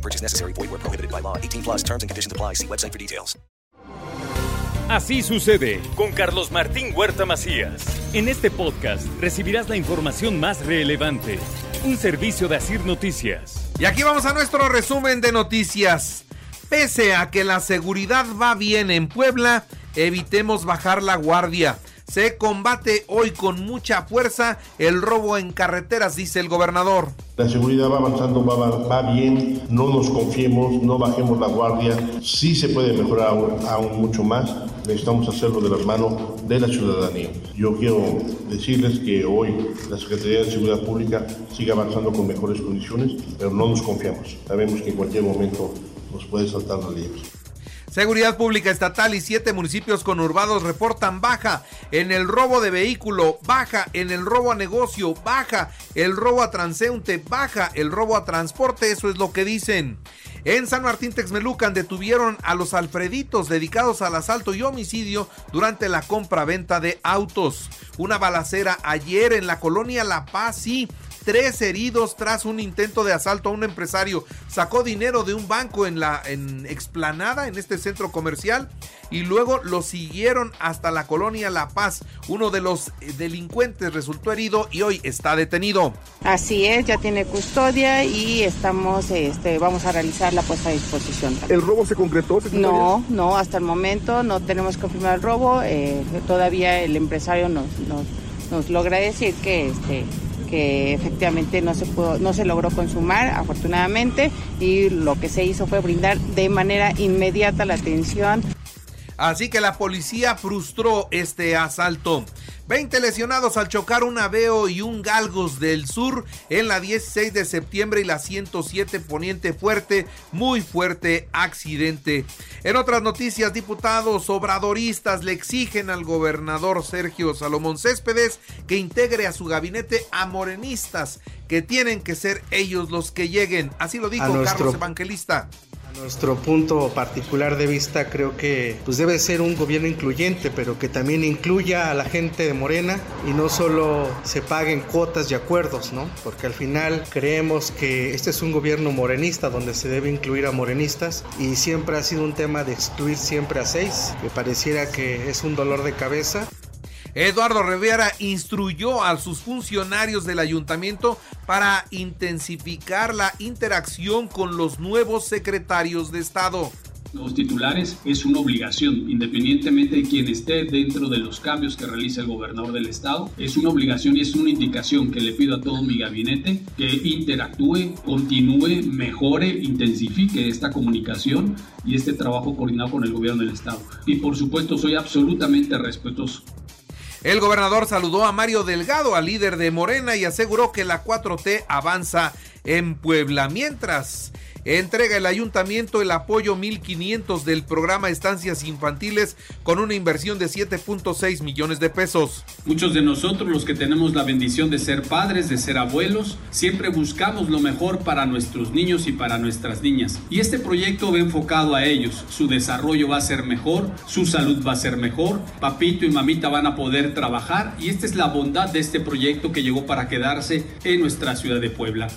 No purchase necessary. Void where prohibited by law. 18 plus terms and conditions apply. See website for details. Así sucede con Carlos Martín Huerta Macías. En este podcast recibirás la información más relevante. Un servicio de Asir Noticias. Y aquí vamos a nuestro resumen de noticias. Pese a que la seguridad va bien en Puebla, evitemos bajar la guardia. Se combate hoy con mucha fuerza el robo en carreteras, dice el gobernador. La seguridad va avanzando, va, bien, no nos confiemos, no bajemos la guardia, sí se puede mejorar aún, mucho más, necesitamos hacerlo de las manos de la ciudadanía. Yo quiero decirles que hoy la Secretaría de Seguridad Pública sigue avanzando con mejores condiciones, pero no nos confiamos, sabemos que en cualquier momento nos puede saltar la ley. Seguridad Pública Estatal y siete municipios conurbados reportan baja en el robo de vehículo, baja en el robo a negocio, baja el robo a transeúnte, baja el robo a transporte, eso es lo que dicen. En San Martín Texmelucan detuvieron a los alfreditos dedicados al asalto y homicidio durante la compra-venta de autos. Una balacera ayer en la colonia La Paz, sí, tres heridos tras un intento de asalto a un empresario. Sacó dinero de un banco en la en explanada en este centro comercial y luego lo siguieron hasta la colonia La Paz. Uno de los delincuentes resultó herido y hoy está detenido. Así es, ya tiene custodia y estamos, este, vamos a realizar la puesta a disposición. ¿El robo se concretó? No, no, hasta el momento no tenemos que confirmar el robo. Eh, todavía el empresario nos, nos, nos logra decir que este que efectivamente no se pudo, no se logró consumar afortunadamente y lo que se hizo fue brindar de manera inmediata la atención. Así que la policía frustró este asalto. 20 lesionados al chocar un Aveo y un Galgos del Sur en la 16 de septiembre y la 107 Poniente Fuerte, muy fuerte accidente. En otras noticias, diputados obradoristas le exigen al gobernador Sergio Salomón Céspedes que integre a su gabinete a morenistas, que tienen que ser ellos los que lleguen. Así lo dijo. Carlos Evangelista. Nuestro punto particular de vista creo que pues debe ser un gobierno incluyente, pero que también incluya a la gente de Morena y no solo se paguen cuotas y acuerdos, ¿no? Porque al final creemos que este es un gobierno morenista donde se debe incluir a morenistas y siempre ha sido un tema de excluir siempre a seis, que pareciera que es un dolor de cabeza. Eduardo Rivera instruyó a sus funcionarios del ayuntamiento para intensificar la interacción con los nuevos secretarios de Estado los titulares es una obligación, independientemente de quien esté dentro de los cambios que realiza el gobernador del estado. Es una obligación y es una indicación que le pido a todo mi gabinete que interactúe, continúe, mejore, intensifique esta comunicación y este trabajo coordinado con el gobierno del estado. Y por supuesto soy absolutamente respetuoso. El gobernador saludó a Mario Delgado, al líder de Morena, y aseguró que la 4T avanza en Puebla. Mientras entrega el ayuntamiento el apoyo 1500 del programa Estancias Infantiles con una inversión de 7.6 millones de pesos. Muchos de nosotros, los que tenemos la bendición de ser padres, de ser abuelos, siempre buscamos lo mejor para nuestros niños y para nuestras niñas. Y este proyecto va enfocado a ellos. Su desarrollo va a ser mejor, su salud va a ser mejor, papito y mamita van a poder trabajar y esta es la bondad de este proyecto que llegó para quedarse en nuestra ciudad de Puebla.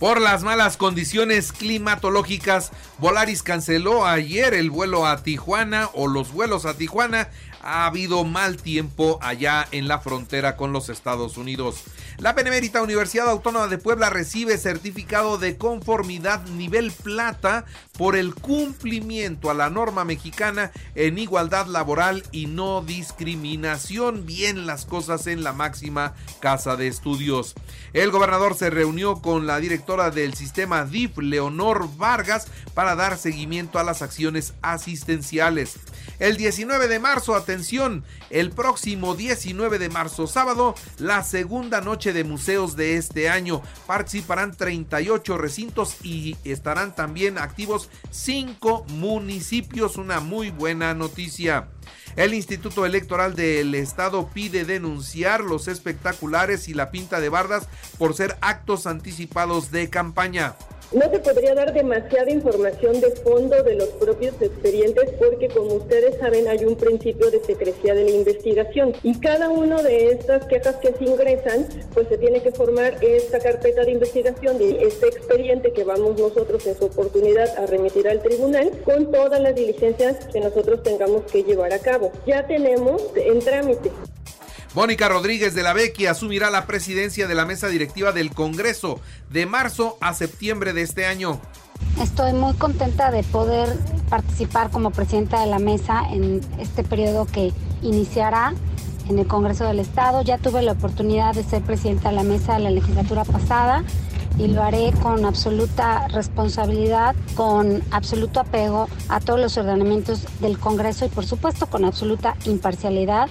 Por las malas condiciones climatológicas, Volaris canceló ayer el vuelo a Tijuana o los vuelos a Tijuana. Ha habido mal tiempo allá en la frontera con los Estados Unidos. La Benemérita Universidad Autónoma de Puebla recibe certificado de conformidad nivel plata por el cumplimiento a la norma mexicana en igualdad laboral y no discriminación. Bien las cosas en la máxima casa de estudios. El gobernador se reunió con la directora del sistema DIF, Leonor Vargas, para dar seguimiento a las acciones asistenciales. El 19 de marzo, atención, el próximo 19 de marzo, sábado, la segunda noche De Museos de este año. Participarán 38 recintos y estarán también activos cinco municipios. Una muy buena noticia. El Instituto Electoral del Estado pide denunciar los espectaculares y la pinta de bardas por ser actos anticipados de campaña. No se podría dar demasiada información de fondo de los propios expedientes porque como ustedes saben hay un principio de secrecía de la investigación y cada una de estas quejas que se ingresan pues se tiene que formar esta carpeta de investigación de este expediente que vamos nosotros en su oportunidad a remitir al tribunal con todas las diligencias que nosotros tengamos que llevar a cabo. Ya tenemos en trámite. Mónica Rodríguez de la Becky asumirá la presidencia de la mesa directiva del Congreso de marzo a septiembre de este año. Estoy muy contenta de poder participar como presidenta de la mesa en este periodo que iniciará en el Congreso del Estado. Ya tuve la oportunidad de ser presidenta de la mesa de la legislatura pasada y lo haré con absoluta responsabilidad, con absoluto apego a todos los ordenamientos del Congreso y por supuesto con absoluta imparcialidad.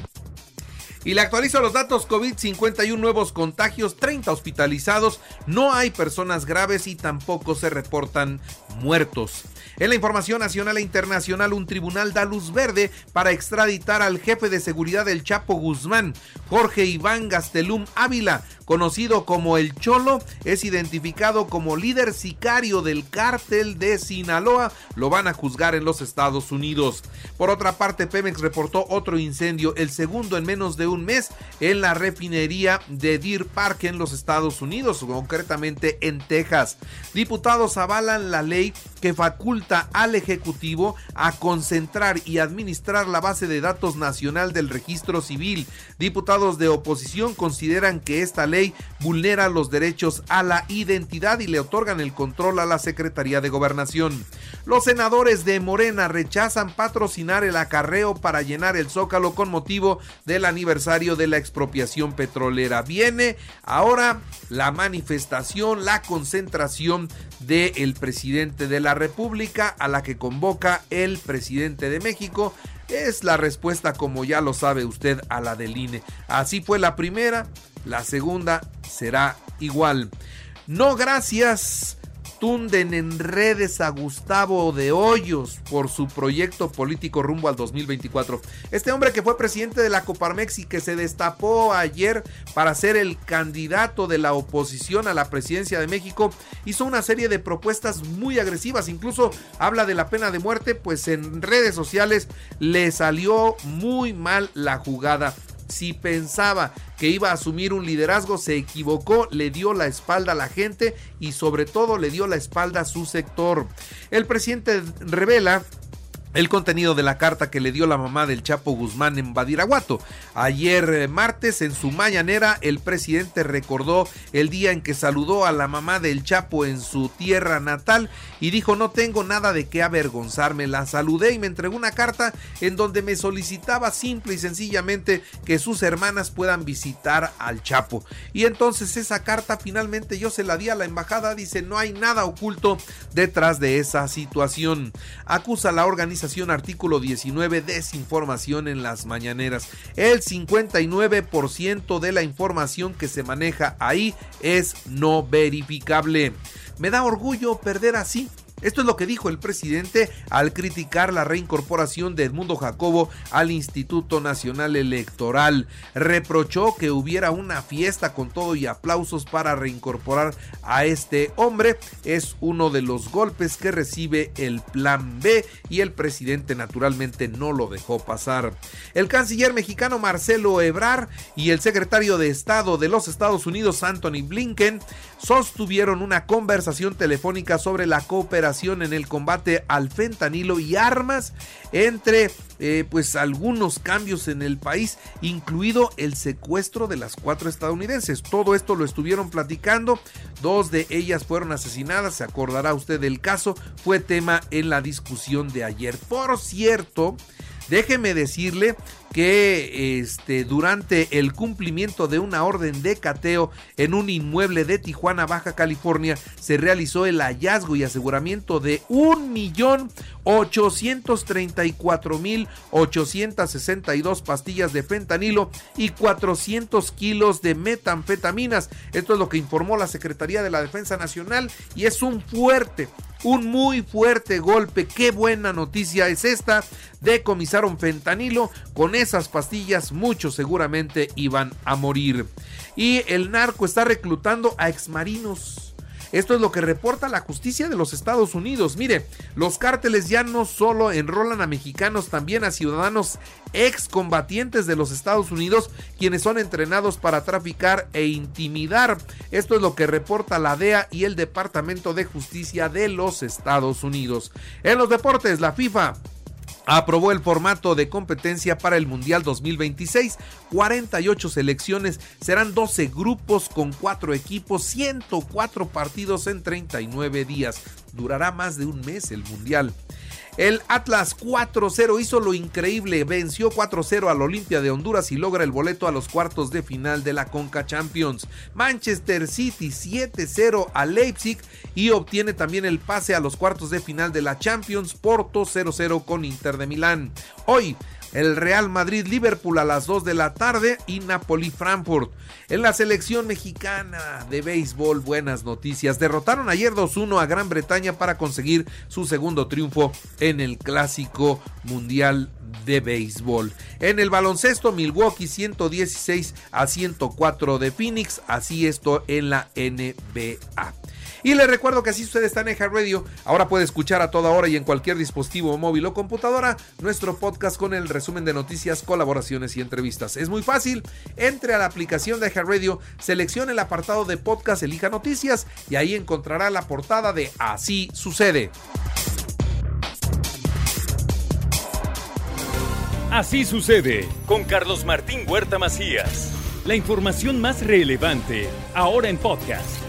Y le actualizo los datos COVID, 51 nuevos contagios, 30 hospitalizados, no hay personas graves y tampoco se reportan muertos. En la información nacional e internacional, un tribunal da luz verde para extraditar al jefe de seguridad del Chapo Guzmán, Jorge Iván Gastelum Ávila, conocido como El Cholo, es identificado como líder sicario del cártel de Sinaloa. Lo van a juzgar en los Estados Unidos. Por otra parte, Pemex reportó otro incendio, el segundo en menos de un mes, en la refinería de Deer Park en los Estados Unidos, concretamente en Texas. Diputados avalan la ley que faculta al Ejecutivo a concentrar y administrar la base de datos nacional del registro civil. Diputados de oposición consideran que esta ley vulnera los derechos a la identidad y le otorgan el control a la Secretaría de Gobernación. Los senadores de Morena rechazan patrocinar el acarreo para llenar el zócalo con motivo del aniversario de la expropiación petrolera. Viene ahora la manifestación, la concentración del presidente de la República a la que convoca el presidente de México es la respuesta, como ya lo sabe usted, a la del INE. Así fue la primera, la segunda será igual. No gracias tunden en redes a Gustavo de Hoyos por su proyecto político rumbo al 2024. Este hombre que fue presidente de la Coparmex y que se destapó ayer para ser el candidato de la oposición a la presidencia de México, hizo una serie de propuestas muy agresivas, incluso habla de la pena de muerte, pues en redes sociales le salió muy mal la jugada si pensaba que iba a asumir un liderazgo, se equivocó, le dio la espalda a la gente y sobre todo le dio la espalda a su sector. El presidente revela el contenido de la carta que le dio la mamá del Chapo Guzmán en Badiraguato. Ayer eh, martes en su mañanera el presidente recordó el día en que saludó a la mamá del Chapo en su tierra natal y dijo no tengo nada de qué avergonzarme. La saludé y me entregó una carta en donde me solicitaba simple y sencillamente que sus hermanas puedan visitar al Chapo. Y entonces esa carta finalmente yo se la di a la embajada. Dice no hay nada oculto detrás de esa situación. Acusa la organización artículo 19 desinformación en las mañaneras. El 59% de la información que se maneja ahí es no verificable. Me da orgullo perder así esto es lo que dijo el presidente al criticar la reincorporación de Edmundo Jacobo al Instituto Nacional Electoral. Reprochó que hubiera una fiesta con todo y aplausos para reincorporar a este hombre. Es uno de los golpes que recibe el Plan B y el presidente naturalmente no lo dejó pasar. El canciller mexicano Marcelo Ebrar y el secretario de Estado de los Estados Unidos Anthony Blinken sostuvieron una conversación telefónica sobre la cooperación en el combate al fentanilo y armas entre eh, pues algunos cambios en el país, incluido el secuestro de las cuatro estadounidenses. Todo esto lo estuvieron platicando, dos de ellas fueron asesinadas, se acordará usted del caso, fue tema en la discusión de ayer. Por cierto, Déjeme decirle que este, durante el cumplimiento de una orden de cateo en un inmueble de Tijuana, Baja California, se realizó el hallazgo y aseguramiento de 1.834.862 pastillas de fentanilo y 400 kilos de metanfetaminas. Esto es lo que informó la Secretaría de la Defensa Nacional y es un fuerte, un muy fuerte golpe. Qué buena noticia es esta. Decomisaron fentanilo. Con esas pastillas muchos seguramente iban a morir. Y el narco está reclutando a exmarinos. Esto es lo que reporta la justicia de los Estados Unidos. Mire, los cárteles ya no solo enrolan a mexicanos, también a ciudadanos excombatientes de los Estados Unidos, quienes son entrenados para traficar e intimidar. Esto es lo que reporta la DEA y el Departamento de Justicia de los Estados Unidos. En los deportes, la FIFA aprobó el formato de competencia para el Mundial 2026. 48 selecciones, serán 12 grupos con 4 equipos, 104 partidos en 39 días. Durará más de un mes el Mundial. El Atlas 4-0 hizo lo increíble, venció 4-0 al Olimpia de Honduras y logra el boleto a los cuartos de final de la Conca Champions. Manchester City 7-0 a Leipzig y obtiene también el pase a los cuartos de final de la Champions. Porto 0-0 con Inter de Milán. Hoy el Real Madrid Liverpool a las 2 de la tarde y Napoli Frankfurt. En la selección mexicana de béisbol, buenas noticias. Derrotaron ayer 2-1 a Gran Bretaña para conseguir su segundo triunfo en el Clásico Mundial de béisbol. En el baloncesto, Milwaukee 116 a 104 de Phoenix, así esto en la NBA. Y les recuerdo que así usted está en Eja Radio, ahora puede escuchar a toda hora y en cualquier dispositivo móvil o computadora nuestro podcast con el resumen de noticias, colaboraciones y entrevistas. Es muy fácil, entre a la aplicación de Eja Radio, seleccione el apartado de podcast, elija noticias y ahí encontrará la portada de Así sucede. Así sucede con Carlos Martín Huerta Macías. La información más relevante ahora en podcast.